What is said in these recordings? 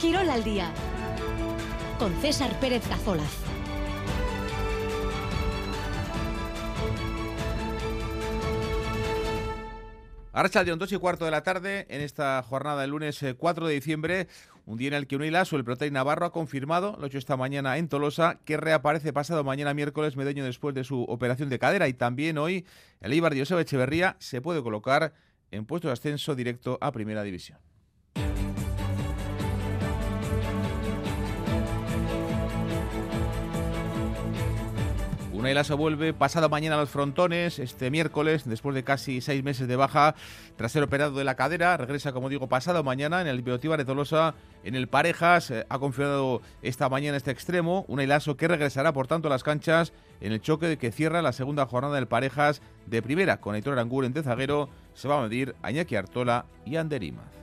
Quirol al día con César Pérez Cazolaz. Archa de 2 y cuarto de la tarde en esta jornada del lunes 4 eh, de diciembre, un día en el que Unilaso, el Protei Navarro, ha confirmado, lo hecho esta mañana en Tolosa, que reaparece pasado mañana miércoles, medio después de su operación de cadera. Y también hoy el Eibar de Echeverría se puede colocar en puesto de ascenso directo a Primera División. Una Lasso vuelve pasado mañana a los frontones, este miércoles, después de casi seis meses de baja, tras ser operado de la cadera, regresa, como digo, pasado mañana en el Biotiva de Tolosa, en el Parejas, eh, ha confirmado esta mañana este extremo, una Lasso que regresará, por tanto, a las canchas en el choque que cierra la segunda jornada del Parejas de primera, con Aitor Aranguren de zaguero, se va a medir a Artola y Anderima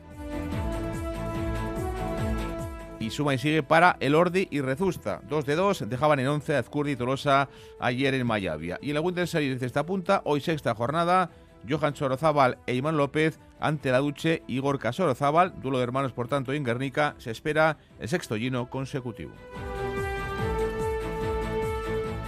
y suma y sigue para el Ordi y Rezusta. Dos de dos dejaban en 11 a Azcurdi y Tolosa ayer en Mayavia. Y en la Winter Series de esta punta, hoy sexta jornada, Johan Sorozábal e Iván López ante la Duche Igor Sorozábal, duelo de hermanos por tanto en Guernica, se espera el sexto lleno consecutivo.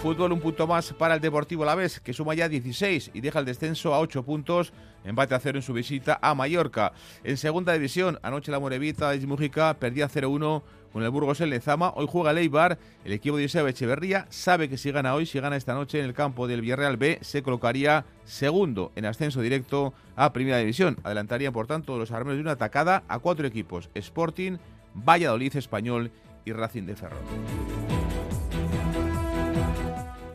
Fútbol un punto más para el Deportivo La Vez, que suma ya 16 y deja el descenso a 8 puntos, empate a cero en su visita a Mallorca. En segunda división, anoche la Morevita de Mújica perdía 0-1 con el Burgos en Lezama. Hoy juega Leibar, el equipo de Joseba Echeverría sabe que si gana hoy, si gana esta noche en el campo del Villarreal B, se colocaría segundo en ascenso directo a Primera División. Adelantarían, por tanto, los armeros de una atacada a cuatro equipos, Sporting, Valladolid Español y Racing de Ferrol.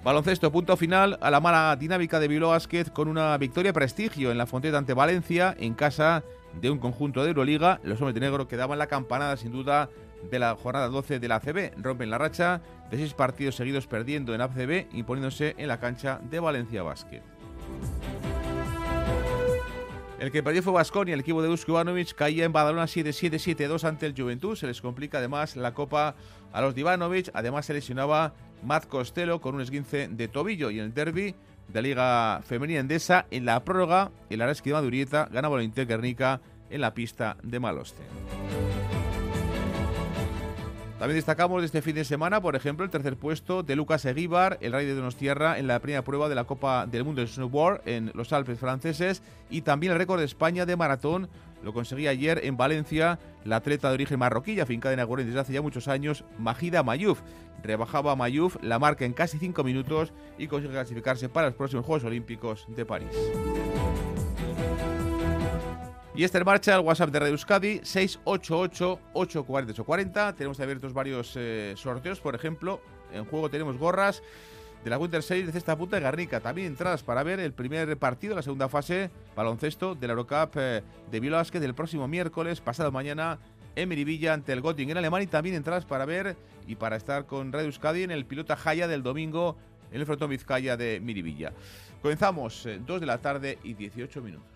Baloncesto, punto final a la mala dinámica de Bilbao Vázquez con una victoria prestigio en la Fonteta ante Valencia en casa de un conjunto de Euroliga. Los hombres de negro que daban la campanada sin duda de la jornada 12 de la ACB. Rompen la racha de seis partidos seguidos perdiendo en ACB y poniéndose en la cancha de Valencia Vázquez. El que perdió fue Vasconia, el equipo de Dusko Ivanovic caía en Badalona 7-7-7-2 ante el Juventud. Se les complica además la copa a los de Ivanovic. Además se lesionaba Matt Costello con un esguince de tobillo y en el derby de la Liga Femenina Endesa en la prórroga el Araski de Madurieta ganaba la Guernica en la pista de Maloste. También destacamos de este fin de semana, por ejemplo, el tercer puesto de Lucas Eguíbar, el rey de Donostierra, en la primera prueba de la Copa del Mundo de Snowboard en los Alpes franceses y también el récord de España de maratón lo conseguía ayer en Valencia la atleta de origen marroquí, afincada en Aguren desde hace ya muchos años, Majida Mayuf. Rebajaba a Mayuf la marca en casi cinco minutos y consigue clasificarse para los próximos Juegos Olímpicos de París. Y esta en marcha el WhatsApp de Radio Euskadi 688-840-840. Tenemos abiertos varios eh, sorteos, por ejemplo, en juego tenemos gorras de la Winter Series de Cesta Punta de Garnica. También entradas para ver el primer partido, la segunda fase, baloncesto de la Eurocup eh, de Bilbao del próximo miércoles, pasado mañana, en Miribilla ante el Göttingen en Alemania. Y también entradas para ver y para estar con Radio Euskadi en el Pilota Jaya del domingo en el Frontón Vizcaya de Miribilla. Comenzamos, 2 eh, de la tarde y 18 minutos.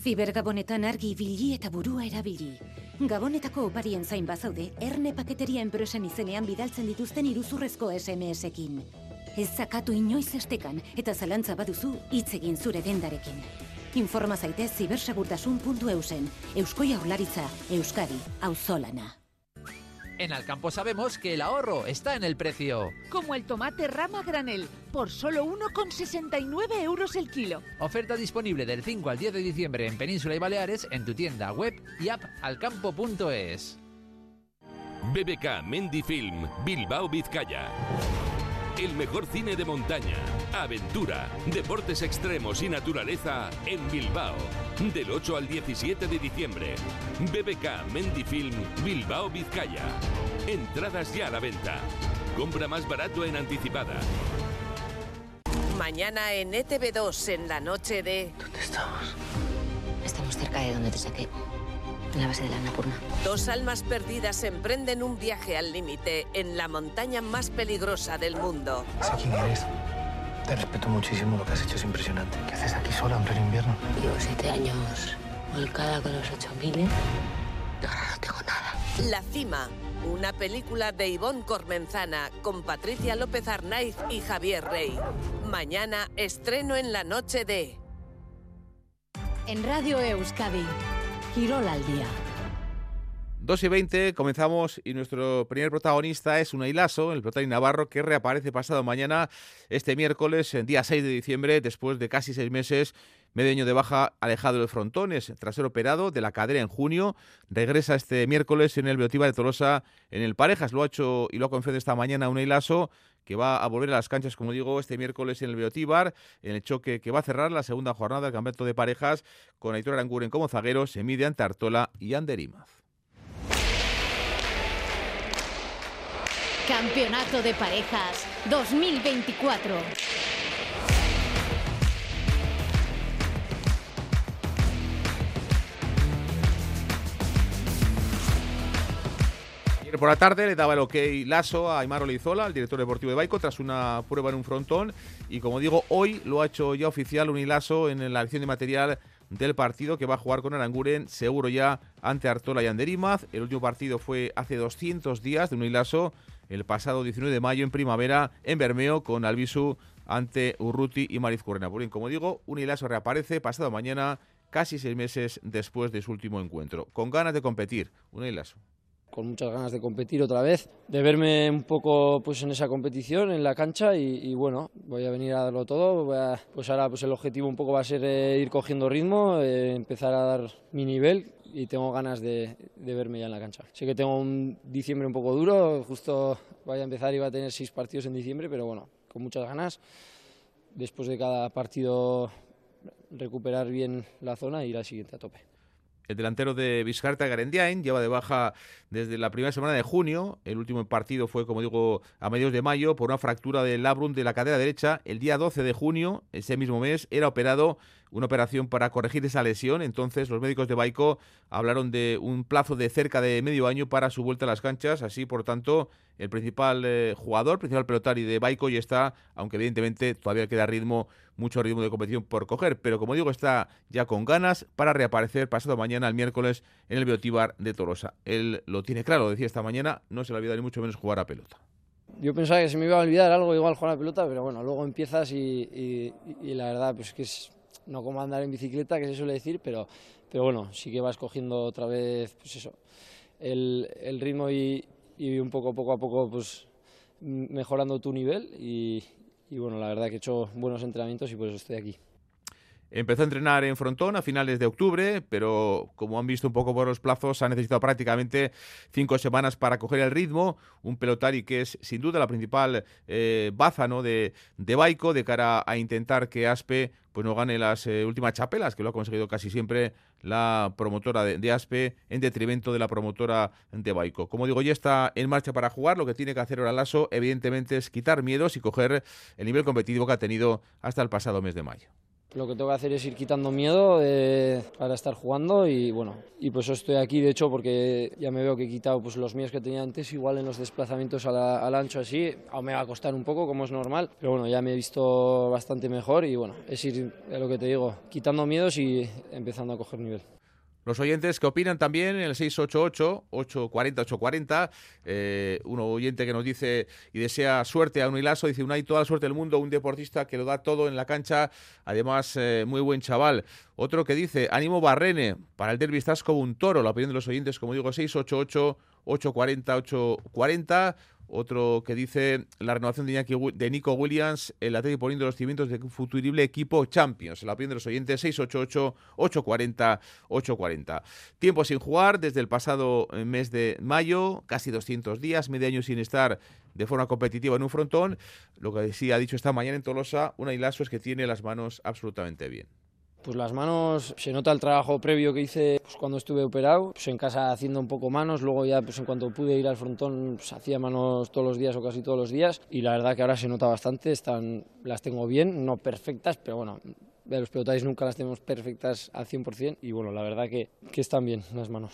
Zibergabonetan argi ibili eta burua erabili. Gabonetako oparien zain bazaude, erne paketeria enpresen izenean bidaltzen dituzten iruzurrezko SMS-ekin. Ez zakatu inoiz estekan eta zalantza baduzu hitz egin zure dendarekin. Informa zaitez zibersegurtasun.eusen. Eusko Jaurlaritza, Euskadi, Auzolana. En Alcampo sabemos que el ahorro está en el precio. Como el tomate rama granel, por solo 1,69 euros el kilo. Oferta disponible del 5 al 10 de diciembre en Península y Baleares en tu tienda web y app alcampo.es. BBK Mendifilm, Bilbao Vizcaya. El mejor cine de montaña, aventura, deportes extremos y naturaleza en Bilbao. Del 8 al 17 de diciembre. BBK Mendifilm Bilbao Vizcaya. Entradas ya a la venta. Compra más barato en anticipada. Mañana en ETV2 en la noche de... ¿Dónde estamos? Estamos cerca de donde te saqué en la base de la Annapurna. Dos almas perdidas emprenden un viaje al límite en la montaña más peligrosa del mundo. Sé quién eres. Te respeto muchísimo, lo que has hecho es impresionante. ¿Qué haces aquí sola en pleno invierno? Llevo siete años volcada con los ocho mil. Ahora no tengo nada. La cima, una película de Ivonne Cormenzana con Patricia López Arnaiz y Javier Rey. Mañana estreno en la noche de... En Radio Euskadi, Quirol al día. 2 y 20, comenzamos y nuestro primer protagonista es Unai Lasso, el protagonista navarro, que reaparece pasado mañana, este miércoles, en día 6 de diciembre, después de casi seis meses, medio año de baja alejado de frontones. Tras ser operado de la cadera en junio, regresa este miércoles en el Beotiva de Tolosa en el Parejas. Lo ha hecho y lo ha confesado esta mañana Unai Lasso, que va a volver a las canchas, como digo, este miércoles en el Beotíbar, en el choque que va a cerrar la segunda jornada del campeonato de parejas, con Aitor Aranguren como zaguero, se mide ante Artola y Anderimaz. Campeonato de Parejas 2024. Por la tarde le daba el ok Lasso a Aymar Olizola, el director deportivo de Baico, tras una prueba en un frontón. Y como digo, hoy lo ha hecho ya oficial Unilaso en la acción de material del partido que va a jugar con Aranguren, seguro ya ante Artola y Anderimaz. El último partido fue hace 200 días de Unilaso, el pasado 19 de mayo en primavera en Bermeo con Albisu ante Urruti y Mariz Currena. Por bien, como digo, Unilaso reaparece pasado mañana, casi seis meses después de su último encuentro, con ganas de competir. Unilaso con muchas ganas de competir otra vez, de verme un poco pues en esa competición, en la cancha y, bueno, voy a venir a darlo todo. pues ahora pues el objetivo un poco va a ser eh, ir cogiendo ritmo, eh, empezar a dar mi nivel y tengo ganas de, de, verme ya en la cancha. Sé que tengo un diciembre un poco duro, justo voy a empezar y va a tener seis partidos en diciembre, pero bueno, con muchas ganas. Después de cada partido recuperar bien la zona y ir al siguiente a tope. El delantero de Vizcarta, Garendiain, lleva de baja desde la primera semana de junio. El último partido fue, como digo, a mediados de mayo por una fractura del labrum de la cadera derecha. El día 12 de junio, ese mismo mes, era operado una operación para corregir esa lesión. Entonces los médicos de Baico hablaron de un plazo de cerca de medio año para su vuelta a las canchas. Así, por tanto, el principal eh, jugador, principal pelotario de Baico ya está, aunque evidentemente todavía queda ritmo, mucho ritmo de competición por coger. Pero como digo, está ya con ganas para reaparecer pasado mañana, el miércoles, en el Beotíbar de Tolosa. Él lo tiene claro, decía esta mañana, no se le olvida ni mucho menos jugar a pelota. Yo pensaba que se me iba a olvidar algo igual jugar a pelota, pero bueno, luego empiezas y, la verdad, pues que es no como andar en bicicleta, que se suele decir, pero, pero bueno, sí que vas cogiendo otra vez, pues eso, el, ritmo y, y, un poco, poco a poco, pues mejorando tu nivel y, y bueno, la verdad que he hecho buenos entrenamientos y por eso estoy aquí. Empezó a entrenar en Frontón a finales de octubre, pero como han visto un poco por los plazos, ha necesitado prácticamente cinco semanas para coger el ritmo. Un pelotari que es sin duda la principal eh, baza ¿no? de, de Baico de cara a intentar que Aspe pues no gane las eh, últimas chapelas, que lo ha conseguido casi siempre la promotora de, Aspe en detrimento de la promotora de Baico. Como digo, ya está en marcha para jugar. Lo que tiene que hacer ahora Lasso, evidentemente, es quitar miedos y coger el nivel competitivo que ha tenido hasta el pasado mes de mayo. Lo que tengo que hacer es ir quitando miedo eh, para estar jugando y bueno, y pues estoy aquí de hecho porque ya me veo que he quitado pues los miedos que tenía antes, igual en los desplazamientos al ancho así, aún me va a costar un poco como es normal, pero bueno, ya me he visto bastante mejor y bueno, es ir, lo que te digo, quitando miedos y empezando a coger nivel. Los oyentes que opinan también en el 688-840-840. Eh, un oyente que nos dice y desea suerte a un hilazo, dice hay toda la suerte del mundo, un deportista que lo da todo en la cancha, además eh, muy buen chaval. Otro que dice, ánimo Barrene, para el derby estás como un toro, la opinión de los oyentes, como digo, 688-840-840. Otro que dice la renovación de, de Nico Williams, el Atlético poniendo los cimientos de un futurible equipo Champions. La opinión de los oyentes 688-840-840. Tiempo sin jugar desde el pasado eh, mes de mayo, casi 200 días, medio año sin estar de forma competitiva en un frontón. Lo que sí ha dicho esta mañana en Tolosa, una Ilaso es que tiene las manos absolutamente bien. Pues las manos, se nota el trabajo previo que hice pues cuando estuve operado, pues en casa haciendo un poco manos, luego ya pues en cuanto pude ir al frontón pues hacía manos todos los días o casi todos los días y la verdad que ahora se nota bastante, están, las tengo bien, no perfectas, pero bueno, los pelotáis nunca las tenemos perfectas al 100% y bueno, la verdad que, que están bien las manos.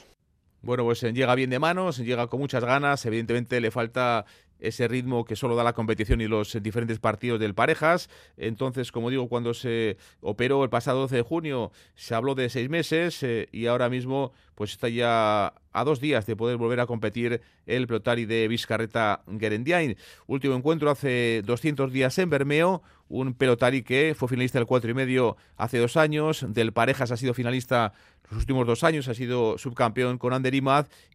Bueno, pues llega bien de manos, llega con muchas ganas, evidentemente le falta ese ritmo que solo da la competición y los diferentes partidos del parejas. Entonces, como digo, cuando se operó el pasado 12 de junio, se habló de seis meses eh, y ahora mismo pues está ya a dos días de poder volver a competir el Plotari de Vizcarreta Gerendiain. Último encuentro hace 200 días en Bermeo, un pelotari que fue finalista del cuatro y medio hace dos años, del Parejas ha sido finalista los últimos dos años, ha sido subcampeón con Ander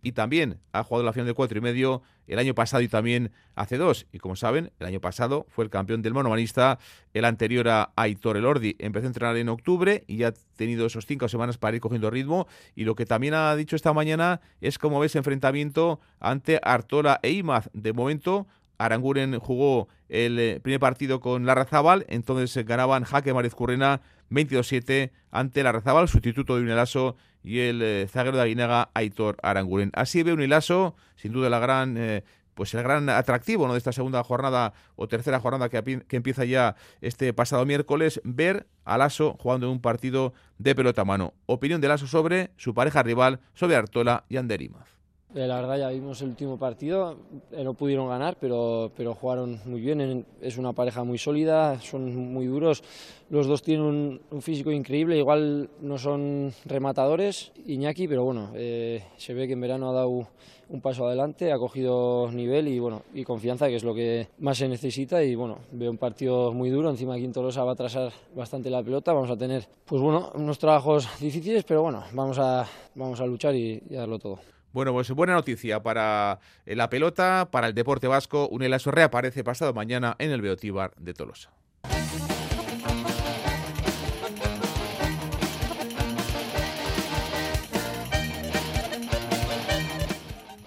y también ha jugado la final del cuatro y medio el año pasado y también hace dos. Y como saben, el año pasado fue el campeón del monomanista, el anterior a Aitor Elordi. Empezó a entrenar en octubre y ya ha tenido esos cinco semanas para ir cogiendo ritmo. Y lo que también ha dicho esta mañana es cómo ves enfrentamiento ante Artola e Imaz. De momento, Aranguren jugó el eh, primer partido con Larrazábal, entonces ganaban Jaque Mariz Currena 22-7 ante Larrazábal, sustituto de Unilaso y el eh, zaguero de Aguinaga, Aitor Aranguren. Así ve Unilaso, sin duda la gran, eh, pues el gran atractivo ¿no? de esta segunda jornada o tercera jornada que, empieza ya este pasado miércoles, ver a Lasso jugando en un partido de pelota a mano. Opinión de Lasso sobre su pareja rival, sobre Artola y Anderimaz. Eh, la verdad ya vimos el último partido, eh, no pudieron ganar, pero, pero jugaron muy bien, es una pareja muy sólida, son muy duros, los dos tienen un, físico increíble, igual no son rematadores, Iñaki, pero bueno, eh, se ve que en verano ha dado un paso adelante, ha cogido nivel y bueno y confianza, que es lo que más se necesita. Y bueno, veo un partido muy duro, encima Quintolosa va a atrasar bastante la pelota, vamos a tener pues bueno, unos trabajos difíciles, pero bueno, vamos a, vamos a luchar y, y darlo todo. Bueno, pues buena noticia para eh, la pelota, para el deporte vasco. Unelaso reaparece pasado mañana en el Beotíbar de Tolosa.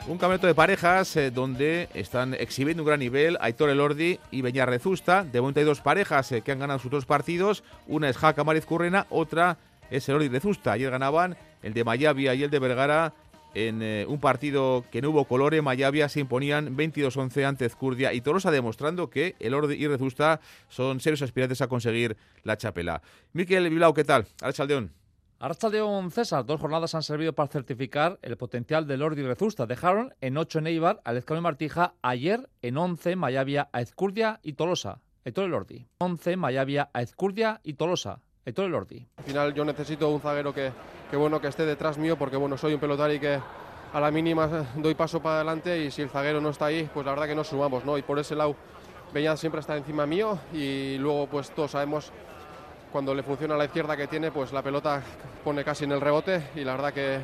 Un campeonato de parejas eh, donde están exhibiendo un gran nivel Aitor Elordi y Beñar Rezusta. De momento hay dos parejas eh, que han ganado sus dos partidos. Una es Jaca Mariz Currena, otra es Elordi Rezusta. Ayer ganaban el de Mayavia y el de Vergara en eh, un partido que no hubo color en Mayavia se imponían 22-11 ante Ezcurdia y Tolosa demostrando que el Orde y Rezusta son serios aspirantes a conseguir la chapela. Miquel Bilbao, ¿qué tal? Archaldeón. Archaldeón César, dos jornadas han servido para certificar el potencial del Ordi y Rezusta. Dejaron en 8 en Eibar a Lezcano y Martija, ayer en 11 Mayavia a Ezcurdia y Tolosa. Etor el Ordi. 11 Mayavia a Ezcurdia y Tolosa. Etor el Ordi. Al final yo necesito un zaguero que, que bueno que esté detrás mío porque bueno soy un pelotari que a la mínima doy paso para adelante y si el zaguero no está ahí pues la verdad que no sumamos no y por ese lado Beñat siempre está encima mío y luego pues todos sabemos cuando le funciona a la izquierda que tiene pues la pelota pone casi en el rebote y la verdad que,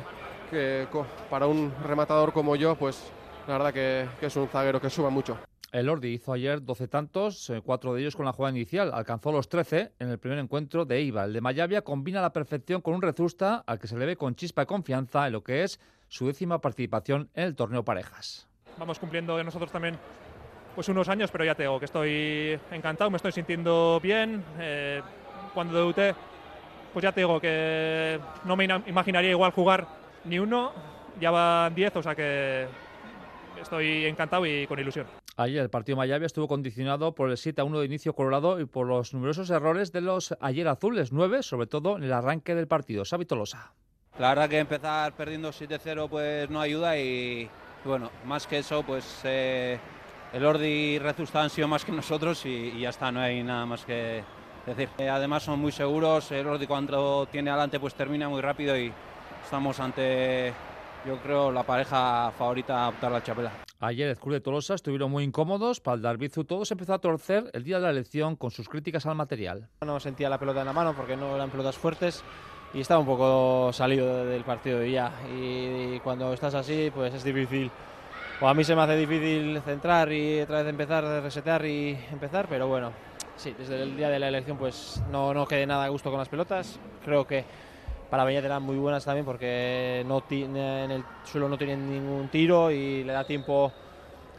que para un rematador como yo pues la verdad que, que es un zaguero que suma mucho. El Ordi hizo ayer 12 tantos, eh, cuatro de ellos con la jugada inicial. Alcanzó los 13 en el primer encuentro de Eibar. El de Mayavia combina la perfección con un rezusta al que se le ve con chispa y confianza en lo que es su décima participación en el torneo parejas. Vamos cumpliendo nosotros también pues unos años, pero ya te digo que estoy encantado, me estoy sintiendo bien. Eh, cuando debuté, pues ya te digo que no me imaginaría igual jugar ni uno, ya van 10, o sea que estoy encantado y con ilusión. Ayer el partido Mayavia estuvo condicionado por el 7 a 1 de inicio colorado y por los numerosos errores de los ayer azules, 9, sobre todo en el arranque del partido. Xavi Tolosa. La verdad que empezar perdiendo 7-0 pues no ayuda y, bueno, más que eso pues eh, el Ordi y Rezusta han sido más que nosotros y, ya está, no hay nada más que decir. Eh, además son muy seguros, el Ordi cuando tiene adelante pues termina muy rápido y estamos ante yo creo la pareja favorita a optar la chapela. Ayer el club de Tolosa estuvieron muy incómodos, para el Darbizu todo se empezó a torcer el día de la elección con sus críticas al material. No sentía la pelota en la mano porque no eran pelotas fuertes y estaba un poco salido del partido de ya. Y, cuando estás así, pues es difícil. O a mí se me hace difícil centrar y otra vez empezar, resetear y empezar, pero bueno, sí, desde el día de la elección pues no, no quedé nada a gusto con las pelotas. Creo que para Beñat eran muy buenas también porque no en el suelo no tienen ningún tiro y le da tiempo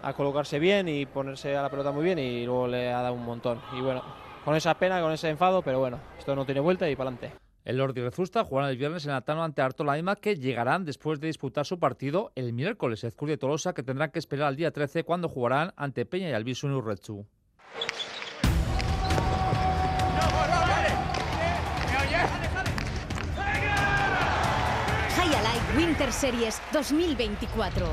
a colocarse bien y ponerse a la pelota muy bien y luego le ha dado un montón. Y bueno, con esa pena, con ese enfado, pero bueno, esto no tiene vuelta y para adelante. El Lordi Rezusta jugarán el viernes en Atano ante Artola Ima, que llegarán después de disputar su partido el miércoles. Ezcurdia y Tolosa, que tendrán que esperar al día 13 cuando jugarán ante Peña y Albisu en. Winter Series 2024.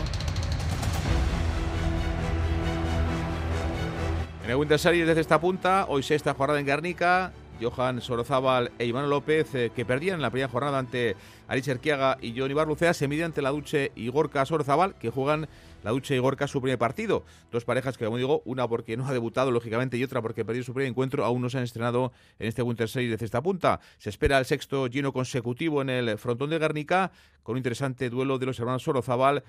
En el Winter Series desde esta punta, hoy sexta jornada en Guernica, Johan Sorozábal e Iván López, eh, que perdían en la primera jornada ante Aris Erquiaga y Johnny Barlucea, se miden ante la Duche y Gorka Sorozábal, que juegan la Ducha y Gorka su primer partido. Dos parejas que, como digo, una porque no ha debutado, lógicamente, y otra porque perdió su primer encuentro, aún no se han estrenado en este Winter Series de cesta punta. Se espera el sexto lleno consecutivo en el frontón de Guernica, con un interesante duelo de los hermanos Sorozabal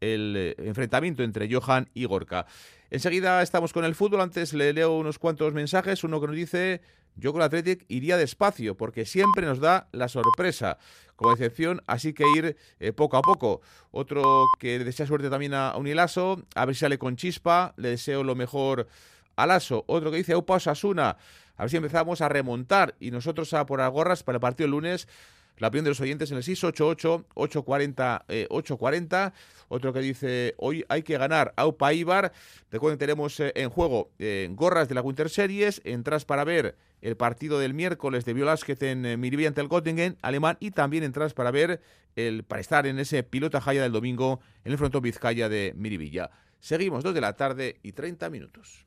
el eh, enfrentamiento entre Johan y Gorka. Enseguida estamos con el fútbol. Antes le leo unos cuantos mensajes. Uno que nos dice: Yo con el Athletic iría despacio porque siempre nos da la sorpresa como excepción, así que ir eh, poco a poco. Otro que desea suerte también a Unilaso, a ver si sale con chispa, le deseo lo mejor a Lasso. Otro que dice Aupa Osasuna, a ver si empezamos a remontar y nosotros a por las gorras para el partido el lunes. La opinión de los oyentes en el 688-840-840. Otro que dice, hoy hay que ganar Aupa Ibar. Recuerden, tenemos eh, en juego eh, gorras de la Winter Series, entras para ver el partido del miércoles de Violasquez en eh, Miribilla ante el Göttingen alemán y también entras para ver el para estar en ese pilota jaya del domingo en el frontón Vizcaya de Miribilla. Seguimos, 2 de la tarde y 30 minutos.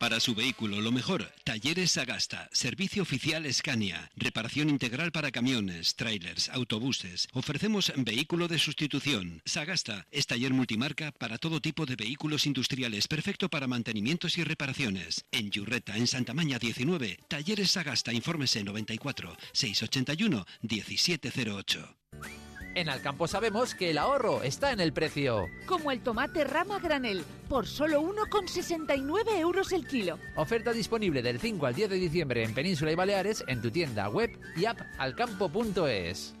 Para su vehículo, lo mejor, Talleres Sagasta, servicio oficial Scania, reparación integral para camiones, trailers, autobuses. Ofrecemos vehículo de sustitución. Sagasta es taller multimarca para todo tipo de vehículos industriales, perfecto para mantenimientos y reparaciones. En Yurreta, en Santa Maña 19, Talleres Sagasta, infórmese 94 681 1708. En Alcampo sabemos que el ahorro está en el precio. Como el tomate rama granel, por solo 1,69 euros el kilo. Oferta disponible del 5 al 10 de diciembre en Península y Baleares en tu tienda web y app alcampo.es.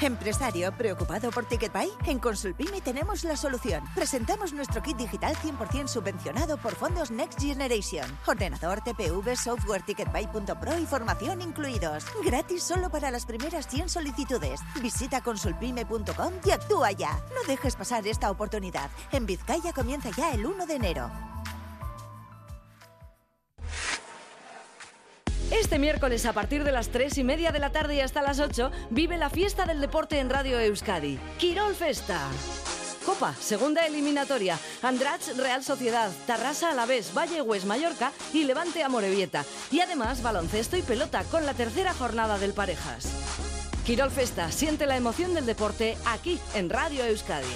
¿Empresario preocupado por TicketBuy? En Consulpime tenemos la solución. Presentamos nuestro kit digital 100% subvencionado por fondos Next Generation. Ordenador, TPV, software Ticketbuy.pro y formación incluidos. Gratis solo para las primeras 100 solicitudes. Visita consulpime.com y actúa ya. No dejes pasar esta oportunidad. En Vizcaya comienza ya el 1 de enero. Este miércoles a partir de las 3 y media de la tarde y hasta las 8 vive la fiesta del deporte en Radio Euskadi. Quirol Festa. Copa, segunda eliminatoria. Andrach Real Sociedad, Tarrasa Alavés, Valle Hues Mallorca y Levante Amorebieta. Y además baloncesto y pelota con la tercera jornada del Parejas. Quirol Festa, siente la emoción del deporte aquí en Radio Euskadi.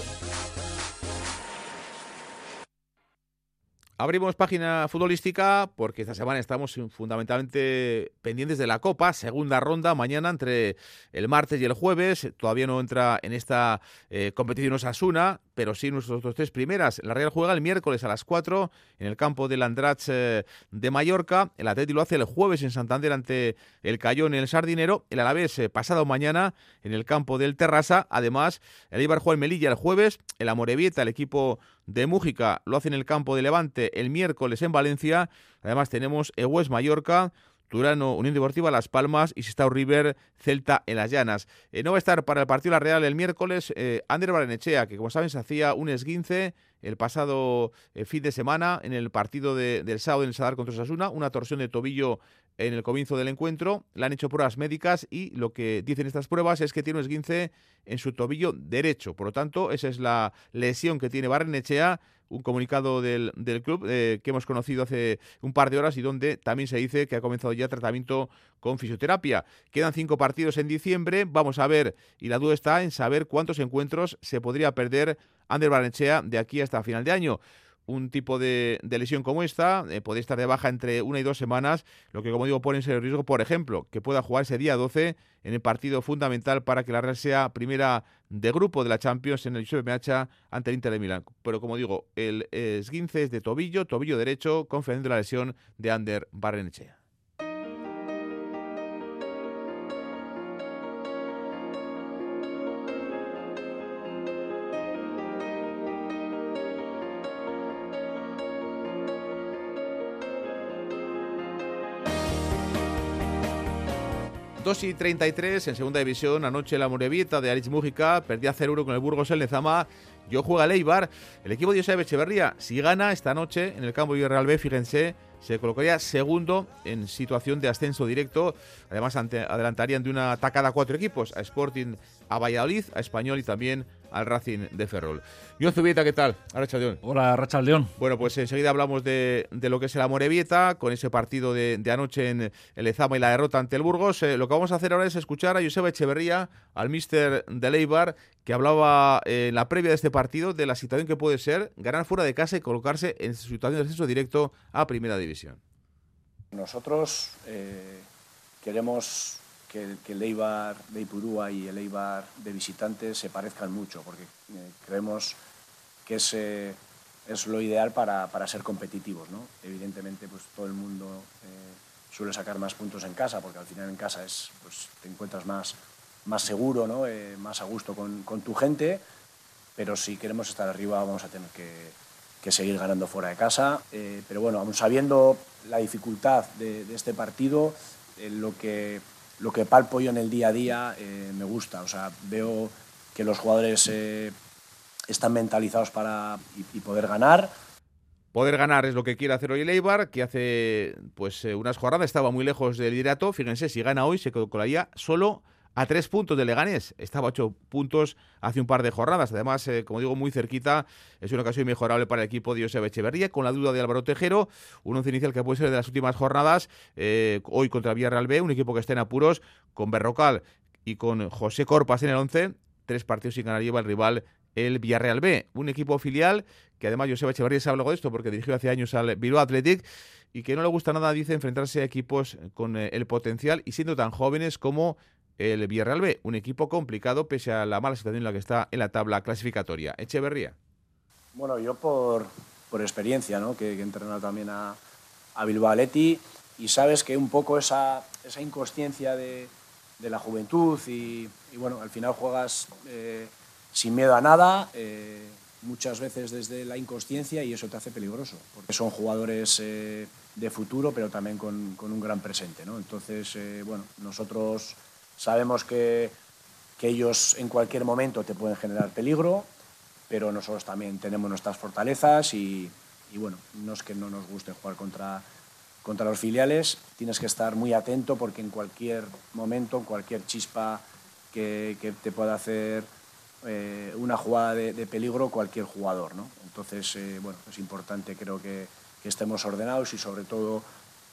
Abrimos página futbolística porque esta semana estamos fundamentalmente pendientes de la Copa, segunda ronda mañana entre el martes y el jueves. Todavía no entra en esta eh, competición Osasuna, pero sí nuestros otros tres primeras. La Real juega el miércoles a las 4 en el campo del Andrach eh, de Mallorca. El Atleti lo hace el jueves en Santander ante el Cayón en el Sardinero. El Alavés eh, pasado mañana en el campo del Terrassa. Además, el Ibar juega en Melilla el jueves. El Amorebieta, el equipo de Mújica lo hace en el campo de Levante el miércoles en Valencia. Además tenemos Egues Mallorca, Turano, Unión Deportiva Las Palmas y Sestao River, Celta en las Llanas. Eh, no va a estar para el partido La Real el miércoles eh, Ander Barenechea, que como saben se hacía un esguince el pasado eh, fin de semana en el partido del sábado en el Sadar contra Sasuna, una torsión de tobillo en el comienzo del encuentro. Le han hecho pruebas médicas y lo que dicen estas pruebas es que tiene un esguince en su tobillo derecho. Por lo tanto, esa es la lesión que tiene Barrenechea un comunicado del, club eh, que hemos conocido hace un par de horas y donde también se dice que ha comenzado ya tratamiento con fisioterapia. Quedan cinco partidos en diciembre, vamos a ver, y la duda está en saber cuántos encuentros se podría perder Ander Barnechea de aquí hasta final de año un tipo de, lesión como esta eh, estar de baja entre una y dos semanas, lo que como digo pone en serio riesgo, por ejemplo, que pueda jugar ese día 12 en el partido fundamental para que la Real sea primera de grupo de la Champions en el MH ante el Inter de Milán. Pero como digo, el esguince es de tobillo, tobillo derecho, de la lesión de Ander Barrenechea. 2 y 33 en segunda división. Anoche la Morevieta de Aritz Mújica perdía 0-1 con el Burgos el Lezama. Yo juega Leibar. El equipo de José Echeverría, si gana esta noche en el campo de Real B, fíjense, se colocaría segundo en situación de ascenso directo. Además, adelantarían de una atacada a cuatro equipos: a Sporting, a Valladolid, a Español y también al Racing de Ferrol. Yo Zubieta, ¿qué tal? León. Hola, León. Bueno, pues enseguida hablamos de, lo que es el Amorebieta, con ese partido de, anoche en el Ezama y la derrota ante el Burgos. Eh, lo que vamos a hacer ahora es escuchar a Joseba Echeverría, al mister de Leibar, que hablaba eh, en la previa de este partido de la situación que puede ser ganar fuera de casa y colocarse en situación de ascenso directo a Primera División. Nosotros eh, queremos que, el Eibar de Ipurúa y el Eibar de visitantes se parezcan mucho, porque eh, creemos que ese es lo ideal para, ser competitivos. ¿no? Evidentemente, pues todo el mundo eh, suele sacar más puntos en casa, porque al final en casa es, pues, te encuentras más, más seguro, ¿no? Eh, más a gusto con, tu gente, pero si queremos estar arriba vamos a tener que, seguir ganando fuera de casa. pero bueno, aún sabiendo la dificultad de este partido, lo que lo que palpo yo en el día a día eh, me gusta. O sea, veo que los jugadores eh, están mentalizados para y, poder ganar. Poder ganar es lo que quiere hacer hoy el Eibar, que hace pues eh, unas jornadas estaba muy lejos del liderato. Fíjense, si gana hoy se colaría solo a tres puntos de Leganés. Estaba a ocho puntos hace un par de jornadas. Además, eh, como digo, muy cerquita. Es una ocasión mejorable para el equipo de Joseba Echeverría, con la duda de Álvaro Tejero. Un once inicial que puede ser de las últimas jornadas. Eh, hoy contra Villarreal B, un equipo que está en apuros, con Berrocal y con José Corpas en el once. Tres partidos sin ganar lleva el rival el Villarreal B, un equipo filial que además Joseba Echeverría se hablado de esto porque dirigió hace años al Bilbao Athletic y que no le gusta nada, dice, enfrentarse a equipos con eh, el potencial y siendo tan jóvenes como el Villarreal B, un equipo complicado pese a la mala situación en la que está en la tabla clasificatoria. Echeverría. Bueno, yo por, experiencia, ¿no? que, he entrenado también a, a Bilbao y sabes que un poco esa, esa inconsciencia de, la juventud y, bueno, al final juegas eh, sin miedo a nada, eh, muchas veces desde la inconsciencia y eso te hace peligroso, porque son jugadores eh, de futuro pero también con, con, un gran presente. ¿no? Entonces, bueno, nosotros Sabemos que, ellos en cualquier momento te pueden generar peligro, pero nosotros también tenemos nuestras fortalezas y, bueno, no es que no nos guste jugar contra, contra los filiales, tienes que estar muy atento porque en cualquier momento, cualquier chispa que, te pueda hacer eh, una jugada de, peligro cualquier jugador. ¿no? Entonces, eh, bueno, es importante creo que, estemos ordenados y sobre todo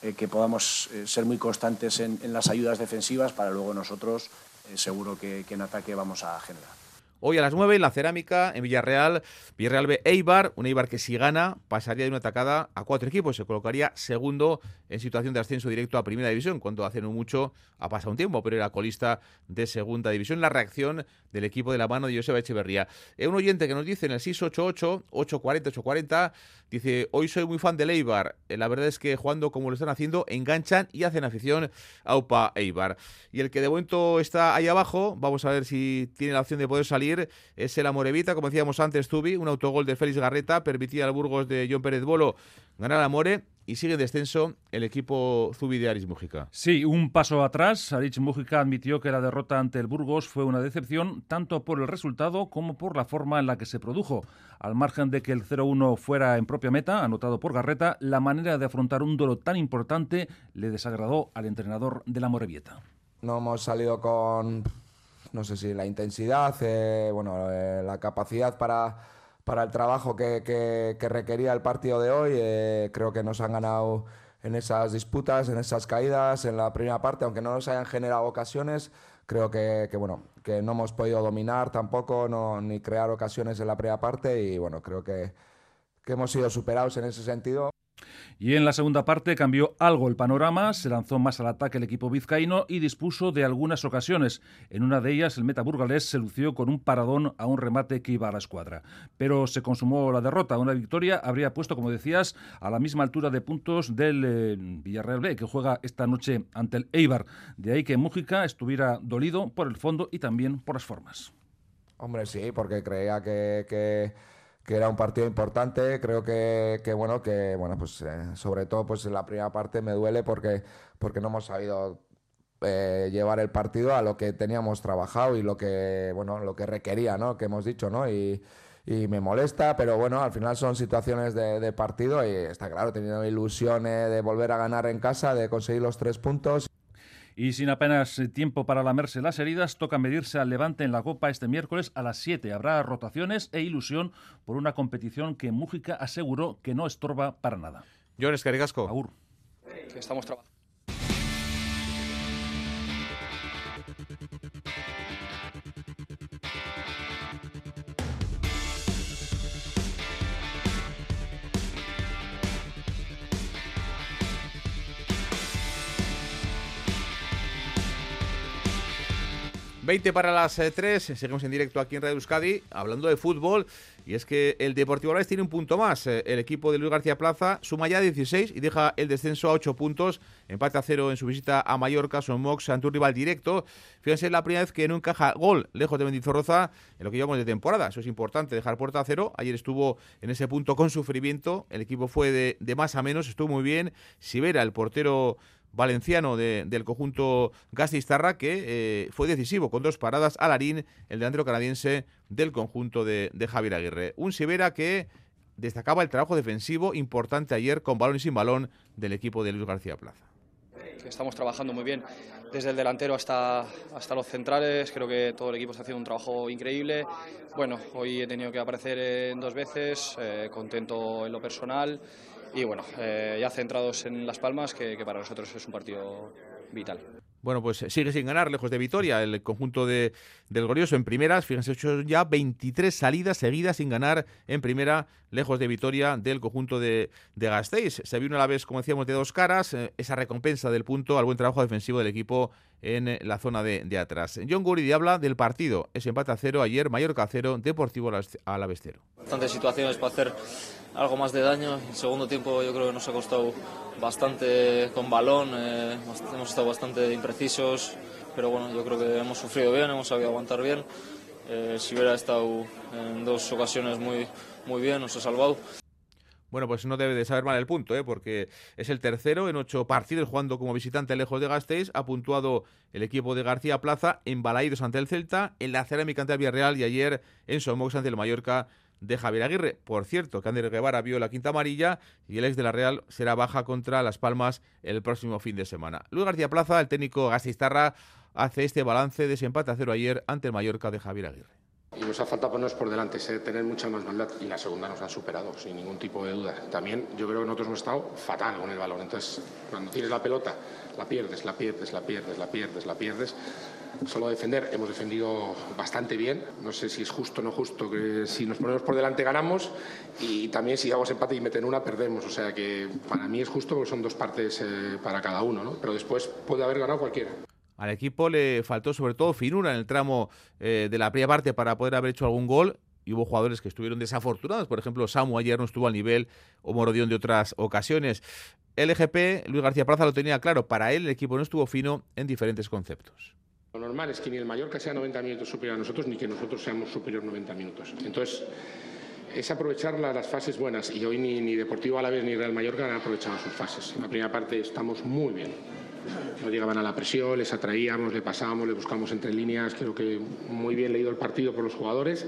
eh, que podamos eh, ser muy constantes en, las ayudas defensivas para luego nosotros eh, seguro que, que en ataque vamos a generar. Hoy a las 9 en la cerámica, en Villarreal, Villarreal B Eibar, un Eibar que si gana pasaría de una atacada a cuatro equipos, se colocaría segundo en situación de ascenso directo a Primera División, cuando hace no mucho ha pasado un tiempo, pero era colista de Segunda División. La reacción del equipo de la mano de Joseba Echeverría. un oyente que nos dice en el 688-840-840, dice, hoy soy muy fan del Eibar, eh, la verdad es que jugando como lo están haciendo, enganchan y hacen afición a UPA Eibar. Y el que de momento está ahí abajo, vamos a ver si tiene la opción de poder salir es el Amorevita, como decíamos antes, Tubi, un autogol de Félix Garreta, permitía al Burgos de John Pérez Bolo ganar a Amore y sigue en descenso el equipo Zubi de Aris Mújica. Sí, un paso atrás. Aris Mújica admitió que la derrota ante el Burgos fue una decepción tanto por el resultado como por la forma en la que se produjo. Al margen de que el 0-1 fuera en propia meta, anotado por Garreta, la manera de afrontar un duelo tan importante le desagradó al entrenador de la Morevieta. No hemos salido con no sé si la intensidad, eh, bueno, eh, la capacidad para, para el trabajo que, que, requería el partido de hoy. Eh, creo que nos han ganado en esas disputas, en esas caídas, en la primera parte, aunque no nos hayan generado ocasiones. Creo que, que bueno, que no hemos podido dominar tampoco, no, ni crear ocasiones en la primera parte y bueno, creo que, que hemos sido superados en ese sentido. Y en la segunda parte cambió algo el panorama, se lanzó más al ataque el equipo vizcaíno y dispuso de algunas ocasiones. En una de ellas el meta burgalés se lució con un paradón a un remate que iba a la escuadra. Pero se consumó la derrota. Una victoria habría puesto, como decías, a la misma altura de puntos del eh, Villarreal B, que juega esta noche ante el Eibar. De ahí que Mújica estuviera dolido por el fondo y también por las formas. Hombre, sí, porque creía que que era un partido importante. Creo que, que bueno, que bueno, pues eh, sobre todo pues en la primera parte me duele porque, porque no hemos sabido eh, llevar el partido a lo que teníamos trabajado y lo que bueno, lo que requería, ¿no? Que hemos dicho, ¿no? Y, y me molesta, pero bueno, al final son situaciones de, de partido y está claro, teniendo ilusiones de volver a ganar en casa, de conseguir los tres puntos. Y sin apenas tiempo para lamerse las heridas, toca medirse al Levante en la Copa este miércoles a las 7. Habrá rotaciones e ilusión por una competición que Mújica aseguró que no estorba para nada. Jones Carigasco. Agur. Que estamos trabajando. 20 para las 3, eh, seguimos en directo aquí en Radio Euskadi hablando de fútbol y es que el Deportivo Alavés tiene un punto más. Eh, el equipo de Luis García Plaza suma ya 16 y deja el descenso a 8 puntos, empate a 0 en su visita a Mallorca, son Mox ante un rival directo. Fíjense, la primera vez que no encaja gol lejos de Mendizorroza en lo que llevamos de temporada. Eso es importante, dejar puerta a cero. Ayer estuvo en ese punto con sufrimiento, el equipo fue de, de más a menos, estuvo muy bien. Sibera, el portero valenciano del conjunto Gastistarra que eh, fue decisivo con dos paradas a Larín, el delantero canadiense del conjunto de, Javier Aguirre. Un Sibera que destacaba el trabajo defensivo importante ayer con balón y sin balón del equipo de Luis García Plaza. estamos trabajando muy bien desde el delantero hasta, hasta los centrales. Creo que todo el equipo está haciendo un trabajo increíble. Bueno, hoy he tenido que aparecer en dos veces, eh, contento en lo personal y bueno, eh, ya centrados en Las Palmas, que, para nosotros es un partido vital. Bueno, pues sigue sin ganar, lejos de Vitoria, el conjunto de, del Glorioso en primeras. Fíjense, hecho ya 23 salidas seguidas sin ganar en primera, lejos de Vitoria del conjunto de, de Gasteiz. Se vio una vez, como decíamos, de dos caras, eh, esa recompensa del punto al buen trabajo defensivo del equipo en eh, la zona de, de atrás. John Guridi habla del partido, ese empate a cero ayer, Mallorca a cero, Deportivo a la Bestero. Bastantes situaciones para hacer algo más de daño. El segundo tiempo yo creo que nos ha costado bastante con balón, eh, hemos estado bastante imprecisos, pero bueno, yo creo que hemos sufrido bien, hemos sabido aguantar bien. Eh, si hubiera estado en dos ocasiones muy, muy bien, nos ha salvado. Bueno, pues no debe de saber mal el punto, ¿eh? porque es el tercero en ocho partidos jugando como visitante lejos de Gasteiz. Ha puntuado el equipo de García Plaza en Balaídos ante el Celta, en la Cerámica ante el Villarreal y ayer en Somox ante el Mallorca de Javier Aguirre. Por cierto, Ander Guevara vio la quinta amarilla y el ex de la Real será baja contra Las Palmas el próximo fin de semana. Luis García Plaza, el técnico gasistarra, hace este balance de ese empate a cero ayer ante el Mallorca de Javier Aguirre. Y nos ha faltado ponernos por delante, tener mucha más maldad y la segunda nos ha superado, sin ningún tipo de duda. También yo creo que nosotros hemos estado fatal con el balón. Entonces, cuando tienes la pelota, la pierdes, la pierdes, la pierdes, la pierdes, la pierdes solo defender. Hemos defendido bastante bien. No sé si es justo o no justo que si nos ponemos por delante ganamos y también si damos empate y meten una perdemos. O sea que para mí es justo porque son dos partes eh, para cada uno, ¿no? Pero después puede haber ganado cualquiera. Al equipo le faltó sobre todo finura en el tramo eh, de la primera parte para poder haber hecho algún gol y hubo jugadores que estuvieron desafortunados. Por ejemplo, Samu ayer no estuvo al nivel o Morodión de otras ocasiones. LGP, Luis García Plaza lo tenía claro. Para él el equipo no estuvo fino en diferentes conceptos. Lo normal es que ni el Mallorca sea 90 minutos superior a nosotros, ni que nosotros seamos superior 90 minutos. Entonces, es aprovechar las fases buenas. Y hoy ni, ni Deportivo Alavés ni Real Mallorca han aprovechado sus fases. En la primera parte estamos muy bien. No llegaban a la presión, les atraíamos, le pasábamos, le buscamos entre líneas. Creo que muy bien leído el partido por los jugadores.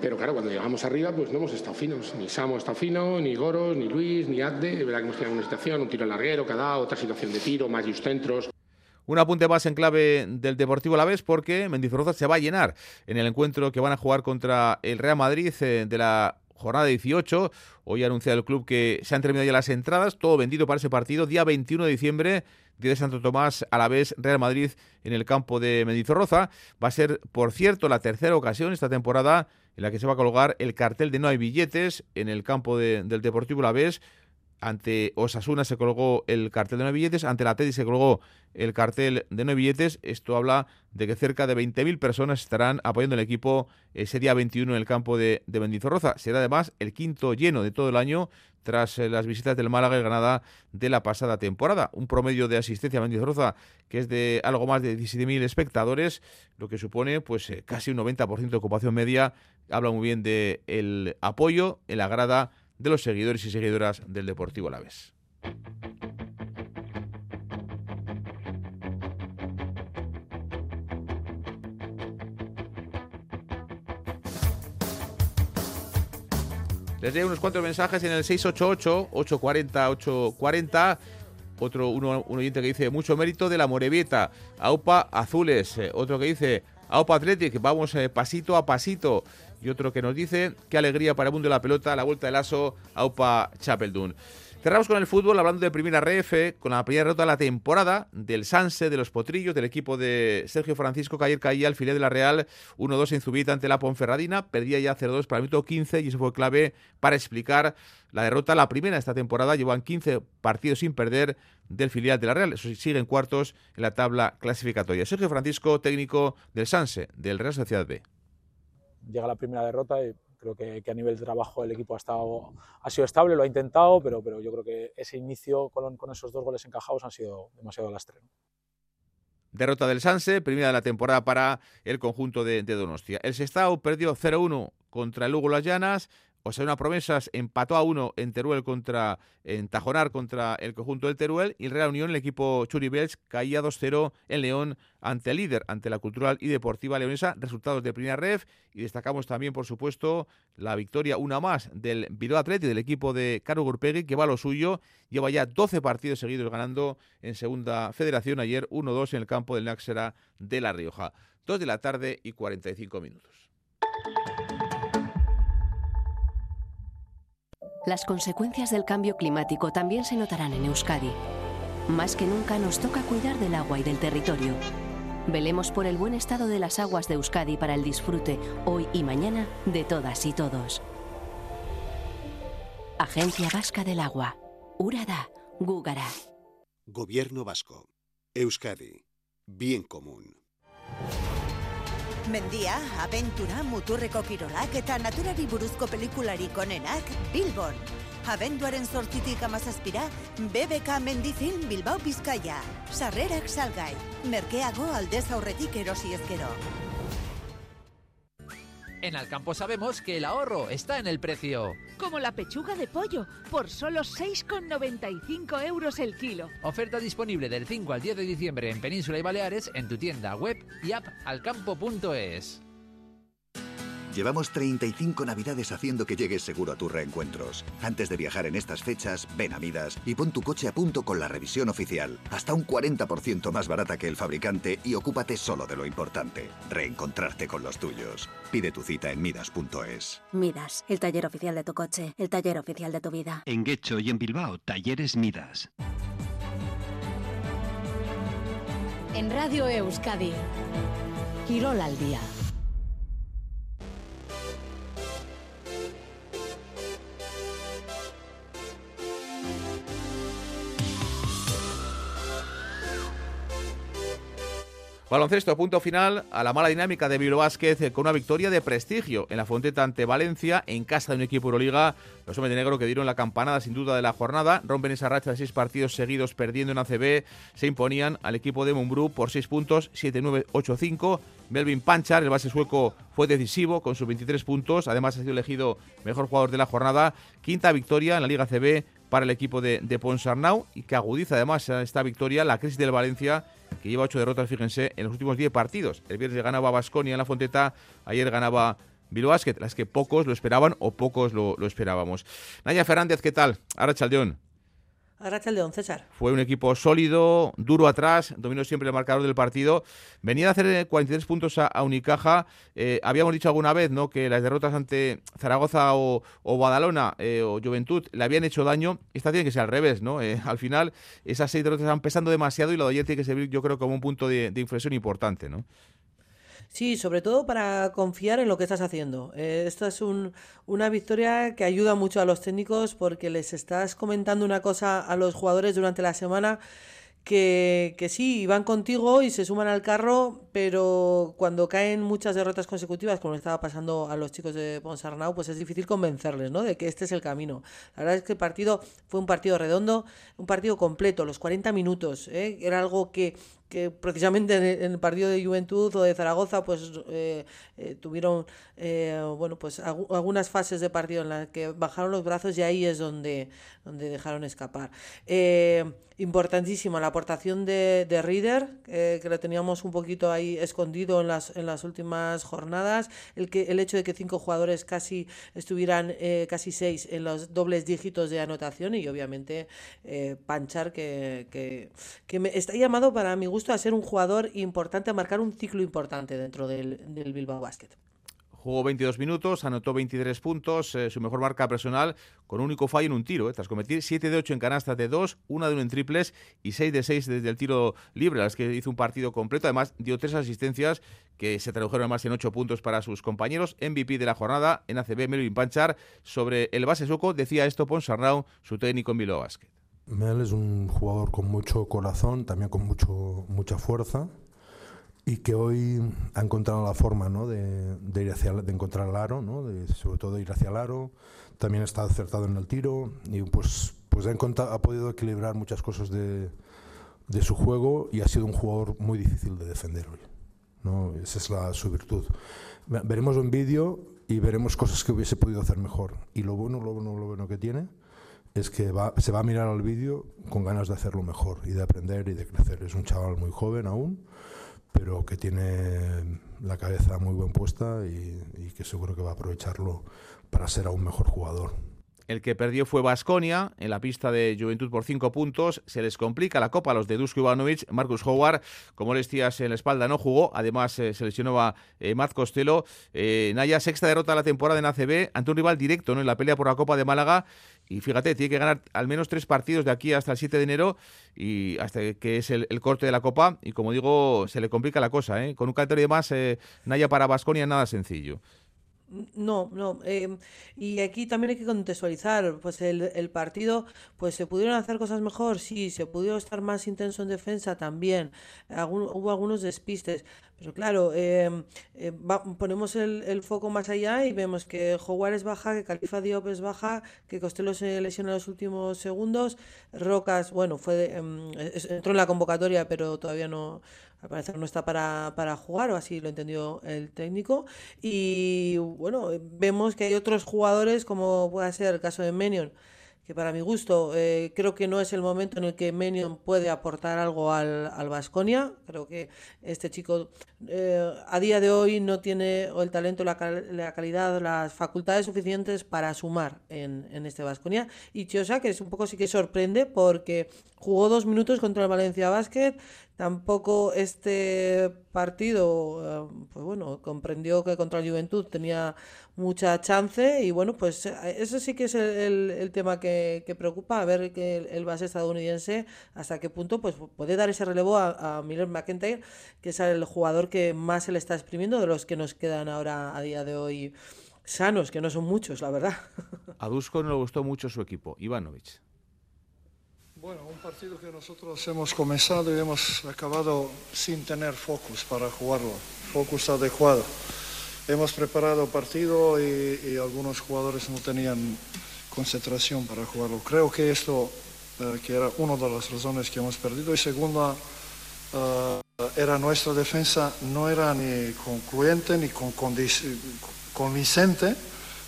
Pero claro, cuando llegamos arriba, pues no hemos estado finos. Ni Samo ha fino, ni Goros, ni Luis, ni Adde. De verdad que hemos tenido una situación, un tiro larguero dado, otra situación de tiro, más centros. Un apunte más en clave del Deportivo La Vez porque Mendizorroza se va a llenar en el encuentro que van a jugar contra el Real Madrid eh, de la jornada 18. Hoy ha anunciado el club que se han terminado ya las entradas, todo vendido para ese partido, día 21 de diciembre, día de Santo Tomás, a la vez Real Madrid en el campo de Mendizorroza. Va a ser, por cierto, la tercera ocasión esta temporada en la que se va a colocar el cartel de no hay billetes en el campo del Deportivo La Vez. Ante Osasuna se colgó el cartel de no billetes, ante la Teddy se colgó el cartel de no billetes. Esto habla de que cerca de 20.000 personas estarán apoyando el equipo ese día 21 en el campo de, de. Será además el quinto lleno de todo el año tras eh, las visitas del Málaga y Granada de la pasada temporada. Un promedio de asistencia a Bendizorroza que es de algo más de 17.000 espectadores, lo que supone pues eh, casi un 90% de ocupación media. Habla muy bien del el apoyo en la de los seguidores y seguidoras del Deportivo Alavés. Les doy unos cuantos mensajes en el 688-840-840. otro uno, un oyente que dice mucho mérito de la Morevieta, AUPA Azules, eh, otro que dice AUPA Athletic, vamos eh, pasito a pasito. Y otro que nos dice, qué alegría para el mundo de la pelota, la vuelta del aso, AUPA Chapeldun. Cerramos con el fútbol hablando de primera RF, con la primera derrota de la temporada del Sanse, de los Potrillos, del equipo de Sergio Francisco, que ayer caía al filial de la Real 1-2 en Zubita ante la Ponferradina. Perdía ya 0-2 para el minuto 15 y eso fue clave para explicar la derrota. La primera de esta temporada llevan 15 partidos sin perder del filial de la Real. Eso sigue en cuartos en la tabla clasificatoria. Sergio Francisco, técnico del Sanse, del Real Sociedad B. Llega la primera derrota y Creo que, a nivel de trabajo el equipo ha, estado, ha sido estable, lo ha intentado, pero, pero yo creo que ese inicio con, con esos dos goles encajados han sido demasiado lastre. Derrota del Sanse, primera de la temporada para el conjunto de, de Donostia. El Sestao perdió 0-1 contra el Lugo Las Llanas, una Promesas empató a uno en Teruel contra en Tajonar contra el conjunto del Teruel y Real Unión, el equipo Churi caía 2-0 en León ante el líder, ante la Cultural y Deportiva Leonesa. Resultados de primera ref y destacamos también, por supuesto, la victoria una más del Bilbao Atleti, del equipo de Caro Gurpegui, que va a lo suyo. Lleva ya 12 partidos seguidos ganando en Segunda Federación. Ayer 1-2 en el campo del Náxera de La Rioja. 2 de la tarde y 45 minutos. Las consecuencias del cambio climático también se notarán en Euskadi. Más que nunca nos toca cuidar del agua y del territorio. Velemos por el buen estado de las aguas de Euskadi para el disfrute, hoy y mañana, de todas y todos. Agencia Vasca del Agua. Urada. Gúgara. Gobierno Vasco. Euskadi. Bien común. Mendia, abentura, muturreko kirolak eta naturari buruzko pelikularik onenak Bilbon. Abenduaren zortzitik amazazpira, BBK Mendifilm Bilbao Bizkaia. Sarrerak salgai, merkeago aldez aurretik erosi ezkero. En Alcampo sabemos que el ahorro está en el precio. Como la pechuga de pollo, por solo 6,95 euros el kilo. Oferta disponible del 5 al 10 de diciembre en Península y Baleares en tu tienda web y app alcampo.es. Llevamos 35 navidades haciendo que llegues seguro a tus reencuentros. Antes de viajar en estas fechas, ven a Midas y pon tu coche a punto con la revisión oficial. Hasta un 40% más barata que el fabricante y ocúpate solo de lo importante. Reencontrarte con los tuyos. Pide tu cita en Midas.es. Midas, el taller oficial de tu coche, el taller oficial de tu vida. En Guecho y en Bilbao, Talleres Midas. En Radio Euskadi, Quirol al día. Baloncesto, punto final a la mala dinámica de Bilbao Vázquez eh, con una victoria de prestigio en la Fonteta ante Valencia, en casa de un equipo Euroliga. Los hombres de negro que dieron la campanada sin duda de la jornada, rompen esa racha de seis partidos seguidos perdiendo en ACB, se imponían al equipo de Mumbrú por seis puntos, 7-9-8-5. Melvin Panchar, el base sueco, fue decisivo con sus 23 puntos, además ha sido elegido mejor jugador de la jornada. Quinta victoria en la Liga ACB para el equipo de, de Ponsarnau y que agudiza además esta victoria la crisis del Valencia que lleva ocho derrotas, fíjense, en los últimos diez partidos. El viernes ganaba Basconia en la Fonteta, ayer ganaba Bilbao Basket, las que pocos lo esperaban o pocos lo, lo esperábamos. Naya Fernández, ¿qué tal? Ahora Chaldeón. León, César. Fue un equipo sólido, duro atrás, dominó siempre el marcador del partido. Venía a hacer 43 puntos a, Unicaja. Eh, habíamos dicho alguna vez ¿no? que las derrotas ante Zaragoza o, o Badalona eh, o Juventud le habían hecho daño. Esta tiene que ser al revés, ¿no? Eh, al final, esas seis derrotas están pesando demasiado y lo de ayer tiene que servir, yo creo, como un punto de, de inflexión importante, ¿no? Sí, sobre todo para confiar en lo que estás haciendo. Eh, esta es un, una victoria que ayuda mucho a los técnicos porque les estás comentando una cosa a los jugadores durante la semana que, que sí, van contigo y se suman al carro, pero cuando caen muchas derrotas consecutivas, como estaba pasando a los chicos de Ponsarnau, pues es difícil convencerles, ¿no? De que este es el camino. La verdad es que el partido fue un partido redondo, un partido completo, los 40 minutos, ¿eh? Era algo que que precisamente en el partido de Juventud o de Zaragoza pues eh, eh, tuvieron eh, bueno pues algunas fases de partido en las que bajaron los brazos y ahí es donde donde dejaron escapar importantísima la aportación de, de Reader, que lo teníamos un poquito ahí escondido en las, en las últimas jornadas, el, que, el hecho de que cinco jugadores casi estuvieran, eh, casi seis, en los dobles dígitos de anotación y obviamente eh, Panchar, que, que, que me está llamado para mi gusto a ser un jugador importante, a marcar un ciclo importante dentro del, del Bilbao Basket. Jugó 22 minutos, anotó 23 puntos, eh, su mejor marca personal con un único fallo en un tiro, eh, tras cometer 7 de 8 en canastas de 2, 1 de 1 en triples y 6 de 6 desde el tiro libre, las que hizo un partido completo. Además, dio tres asistencias que se tradujeron más en 8 puntos para sus compañeros. MVP de la jornada en ACB, Melvin Panchar, sobre el base sueco, decía esto Ponsarnau, su técnico en Bilbao Basket. Mel es un jugador con mucho corazón, también con mucho, mucha fuerza y que hoy ha encontrado la forma ¿no? de, de, ir hacia, de encontrar el aro, ¿no? de, sobre todo ir hacia el aro. También está acertado en el tiro y pues, pues ha, ha podido equilibrar muchas cosas de, de, su juego y ha sido un jugador muy difícil de defender hoy. ¿no? Esa es la, su virtud. Veremos un vídeo y veremos cosas que hubiese podido hacer mejor. Y lo bueno, lo bueno, lo bueno que tiene es que va, se va a mirar al vídeo con ganas de hacerlo mejor y de aprender y de crecer. Es un chaval muy joven aún pero que tiene la cabeza muy bien puesta y, que seguro que va a aprovecharlo para ser aún mejor jugador. El que perdió fue Basconia en la pista de Juventud por cinco puntos. Se les complica la copa a los de Dusko Ivanovic. Marcus Howard, como les decías en la espalda, no jugó. Además, eh, se lesionó a eh, Matt Costello. Eh, Naya, sexta derrota de la temporada en ACB ante un rival directo ¿no? en la pelea por la Copa de Málaga. Y fíjate, tiene que ganar al menos tres partidos de aquí hasta el 7 de enero y hasta que es el, corte de la Copa. Y como digo, se le complica la cosa. ¿eh? Con un calendario de más, eh, Naya para Basconia nada sencillo. No, no. Eh, y aquí también hay que contextualizar. Pues el, el, partido, pues se pudieron hacer cosas mejor, sí. Se pudo estar más intenso en defensa también. Hubo algunos despistes. Pero claro, eh, va, ponemos el, el, foco más allá y vemos que Howard es baja, que Califa Diop es baja, que Costello se lesiona en los últimos segundos. Rocas, bueno, fue entró en la convocatoria, pero todavía no, al parecer no está para, para jugar, o así lo entendió el técnico. Y bueno, vemos que hay otros jugadores, como puede ser el caso de Menion, que para mi gusto eh, creo que no es el momento en el que Menion puede aportar algo al Vasconia. Creo que este chico eh, a día de hoy no tiene el talento, la, la, calidad, las facultades suficientes para sumar en, en este Vasconia. Y Chiosa, que es un poco sí que sorprende porque jugó dos minutos contra el Valencia Basket. Tampoco este partido, eh, pues bueno, comprendió que contra el Juventud tenía mucha chance y bueno, pues eh, eso sí que es el, tema que, preocupa, a ver que el, el, base estadounidense hasta qué punto pues puede dar ese relevo a, a Miller McIntyre, que es el jugador que más se le está exprimiendo de los que nos quedan ahora a día de hoy sanos, que no son muchos, la verdad. A Dusko no le gustó mucho su equipo, Ivanovic. Bueno, un partido que nosotros hemos comenzado y hemos acabado sin tener focus para jugarlo, focus adecuado. Hemos preparado partido y, algunos jugadores no tenían concentración para jugarlo. Creo que esto eh, que era una de las razones que hemos perdido. Y segunda, uh, era nuestra defensa, no era ni concluyente ni con, convincente,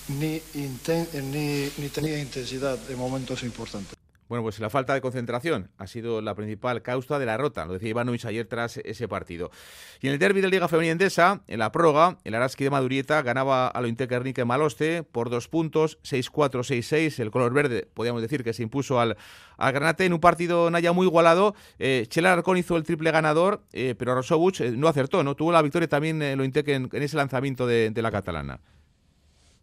ni, ni, ni tenía intensidad en momentos importantes. Bueno, pues la falta de concentración ha sido la principal causa de la rota, lo decía Ivanovic ayer tras ese partido. Y en el derby de la Liga Femenina en la prórroga, el Araski de Madurieta ganaba a lo Intekernique Maloste por dos puntos, 6-4, 6-6. El color verde, podríamos decir que se impuso al, al Granate en un partido Naya muy igualado. Eh, Chela Arcón hizo el triple ganador, eh, pero Rosobuch eh, no acertó, ¿no? Tuvo la victoria también eh, lo Intec en, en, ese lanzamiento de la catalana.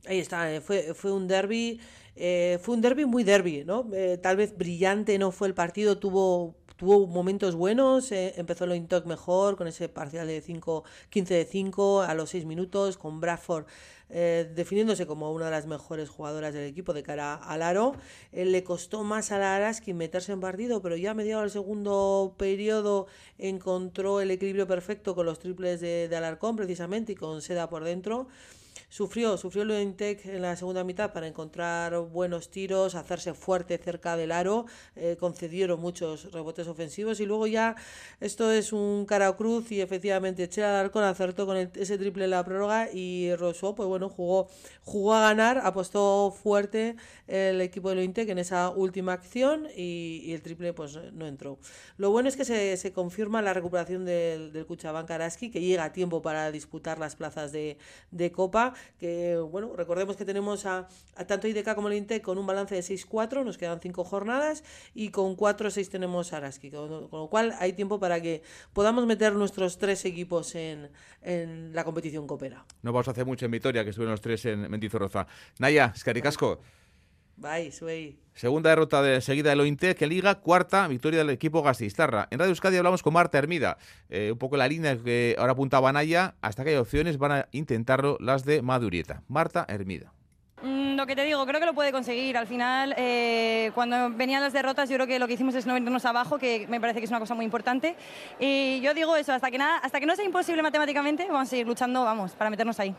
Ahí está, eh, fue, fue un derby eh, fue un derby muy derby, ¿no? Eh, tal vez brillante no fue el partido, tuvo, tuvo momentos buenos, eh, empezó lo Intoc mejor con ese parcial de 5, 15 de 5 a los 6 minutos, con Bradford definiéndose como una de las mejores jugadoras del equipo de cara al aro. Le costó más a la Araski meterse en partido, pero ya a mediados del segundo periodo encontró el equilibrio perfecto con los triples de Alarcón precisamente y con Seda por dentro. Sufrió, sufrió el Intec en la segunda mitad para encontrar buenos tiros, hacerse fuerte cerca del aro, eh, concedieron muchos rebotes ofensivos y luego ya esto es un cara cruz y efectivamente Chela Alarcón acertó con ese triple en la prórroga y Rousseau pues bueno jugó, jugó a ganar, apostó fuerte el equipo del Intec en esa última acción y, el triple pues no entró. Lo bueno es que se, se confirma la recuperación del, del Cuchabán Karaski que llega a tiempo para disputar las plazas de, de Copa que bueno, recordemos que tenemos a, tanto IDK como el INTEC con un balance de 6-4, nos quedan 5 jornadas y con 4-6 tenemos a Araski, con, lo cual hay tiempo para que podamos meter nuestros tres equipos en, la competición copera. No vamos a hacer mucho en Vitoria, que estuvieron los tres en Mendizorroza. Naya, Escaricasco. Bye, soy. Segunda derrota de seguida del Ointe, que liga cuarta victoria del equipo Gastistarra. En Radio Euskadi hablamos con Marta Hermida, eh, un poco la línea que ahora apuntaba Naya, hasta que hay opciones van a intentarlo las de Madurieta. Marta Hermida. Mm, lo que te digo, creo que lo puede conseguir. Al final, eh, cuando venían las derrotas, yo creo que lo que hicimos es no venirnos abajo, que me parece que es una cosa muy importante. Y yo digo eso, hasta que, nada, hasta que no sea imposible matemáticamente, vamos a seguir luchando, vamos, para meternos ahí.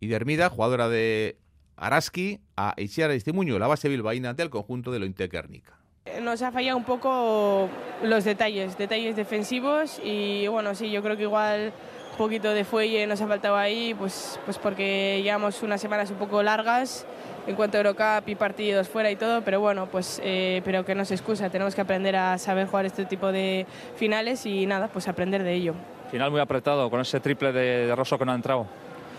Y de Hermida, jugadora de Araski a Itziar Estimuño, la base bilbaína del conjunto de lo Guernica. Nos ha fallado un poco los detalles, detalles defensivos y bueno, sí, yo creo que igual un poquito de fuelle nos ha faltado ahí, pues, pues porque llevamos unas semanas un poco largas en cuanto a Eurocup y partidos fuera y todo, pero bueno, pues eh, pero que no se excusa, tenemos que aprender a saber jugar este tipo de finales y nada, pues aprender de ello. Final muy apretado con ese triple de, de Rosso que no ha entrado.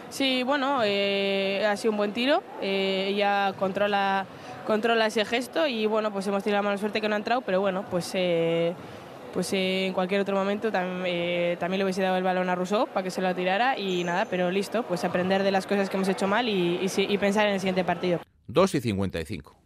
Sí, bueno, eh, ha sido un buen tiro. Eh, ella controla, controla ese gesto y bueno, pues hemos tenido la mala suerte que no ha entrado, pero bueno, pues, eh, pues en cualquier otro momento también, también le hubiese dado el balón a Rousseau para que se lo tirara y nada, pero listo, pues aprender de las cosas que hemos hecho mal y, y pensar en el siguiente partido. 2 y 55.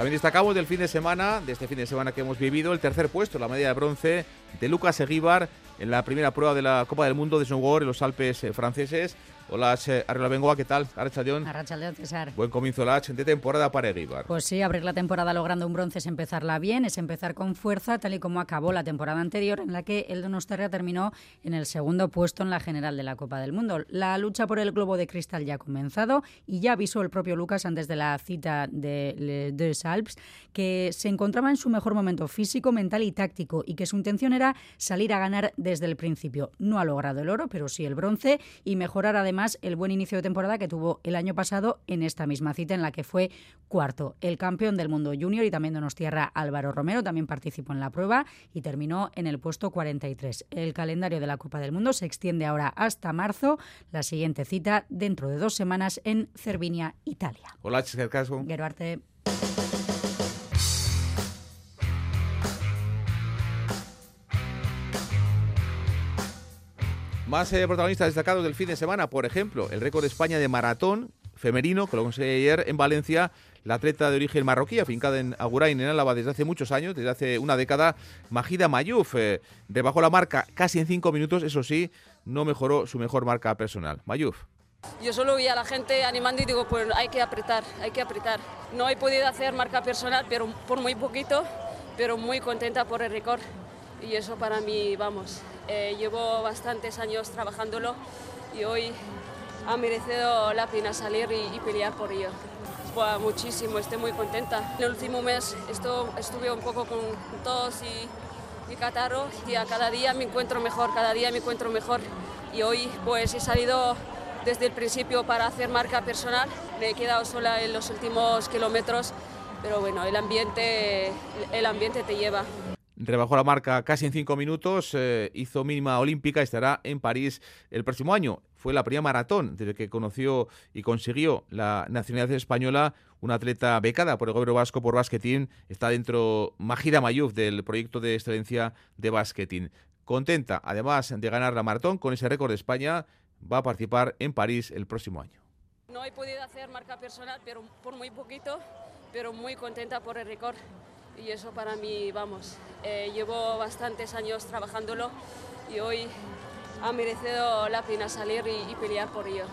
También destacamos del fin de semana, de este fin de semana que hemos vivido, el tercer puesto, la medalla de bronce de Lucas Eguíbar en la primera prueba de la Copa del Mundo de Snowboard en los Alpes eh, franceses. Hola, Arreola Bengoa, ¿qué tal? Arrachaldeón. Arrachaldeón, César. Buen comienzo la de temporada para Eguíbar. Pues sí, abrir la temporada logrando un bronce es empezarla bien, es empezar con fuerza, tal y como acabó la temporada anterior, en la que el Donosterra terminó en el segundo puesto en la general de la Copa del Mundo. La lucha por el globo de cristal ya ha comenzado y ya avisó el propio Lucas antes de la cita de Les Alpes que se encontraba en su mejor momento físico, mental y táctico y que su intención era salir a ganar desde el principio. No ha logrado el oro, pero sí el bronce y mejorar además el buen inicio de temporada que tuvo el año pasado en esta misma cita en la que fue cuarto. El campeón del mundo junior y también de tierra Álvaro Romero también participó en la prueba y terminó en el puesto 43. El calendario de la Copa del Mundo se extiende ahora hasta marzo. La siguiente cita dentro de dos semanas en Cervinia, Italia. Hola, Casco. Geruarte. Más eh, protagonistas destacados del fin de semana, por ejemplo, el récord de España de maratón femenino, que lo conseguí ayer en Valencia, la atleta de origen marroquí, afincada en Agurain, en Álava, desde hace muchos años, desde hace una década, Majida Mayuf, eh, rebajó la marca casi en cinco minutos, eso sí, no mejoró su mejor marca personal. Mayuf. Yo solo vi a la gente animando y digo, pues hay que apretar, hay que apretar. No he podido hacer marca personal, pero por muy poquito, pero muy contenta por el récord. Y eso para mí, vamos, eh, llevo bastantes años trabajándolo y hoy ha merecido la pena salir y, pelear por ello. Pues muchísimo, estoy muy contenta. En el último mes esto, estuve un poco con tos y, y catarro y a cada día me encuentro mejor, cada día me encuentro mejor. Y hoy pues he salido desde el principio para hacer marca personal. Me he quedado sola en los últimos kilómetros, pero bueno, el ambiente, el ambiente te lleva rebajó la marca casi en cinco minutos, eh, hizo mínima olímpica, estará en París el próximo año. Fue la primera maratón desde que conoció y consiguió la nacionalidad española, una atleta becada por el gobierno vasco por basquetín. Está dentro Majida Mayuf del proyecto de excelencia de basquetín. Contenta, además de ganar la maratón con ese récord de España, va a participar en París el próximo año. No he podido hacer marca personal, pero por muy poquito, pero muy contenta por el récord y eso para mí, vamos, eh, llevo bastantes años trabajándolo y hoy ha merecido la pena salir y, pelear por ello.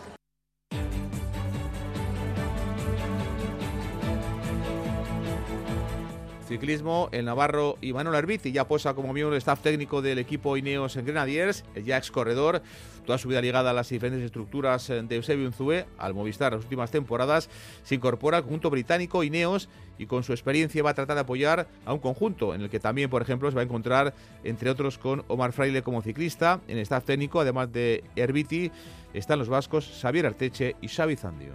Ciclismo, el Navarro y Manuel Arbiti ya posa como miembro del staff técnico del equipo Ineos en Grenadiers, ya ex corredor, toda su vida ligada a las diferentes estructuras de Eusebio Unzue, al Movistar las últimas temporadas, se incorpora al conjunto británico Ineos y con su experiencia va a tratar de apoyar a un conjunto en el que también, por ejemplo, se va a encontrar, entre otros, con Omar Fraile como ciclista, en el staff técnico, además de Herbiti, están los vascos Xavier Arteche y Xavi Zandio.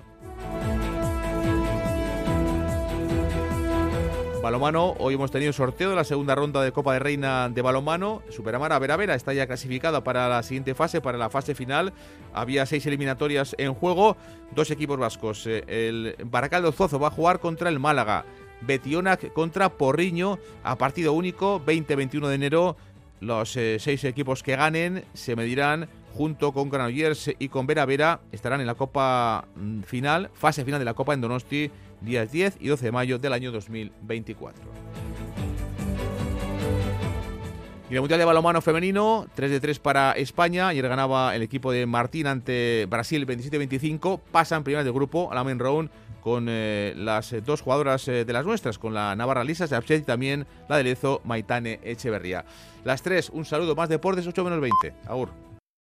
Balomano, hoy hemos tenido sorteo de la segunda ronda de Copa de Reina de Balomano. Superamara Vera Vera está ya clasificada para la siguiente fase, para la fase final. Había seis eliminatorias en juego, dos equipos vascos. Eh, el Baracaldo Zozo va a jugar contra el Málaga. Betionac contra Porriño a partido único, 20-21 de enero. Los eh, seis equipos que ganen se medirán junto con Granollers y con Vera Vera. Estarán en la Copa mm, final, fase final de la Copa en Donosti días 10 y 12 de mayo del año 2024. Y el Mundial de Balonmano Femenino, 3 de 3 para España. Ayer ganaba el equipo de Martín ante Brasil 27-25. Pasan primeras de grupo a la main round con eh, las dos jugadoras eh, de las nuestras, con la Navarra Lisa y también la de Lezo Maitane Echeverría. Las tres, un saludo más deportes, 8 menos 20. Agur.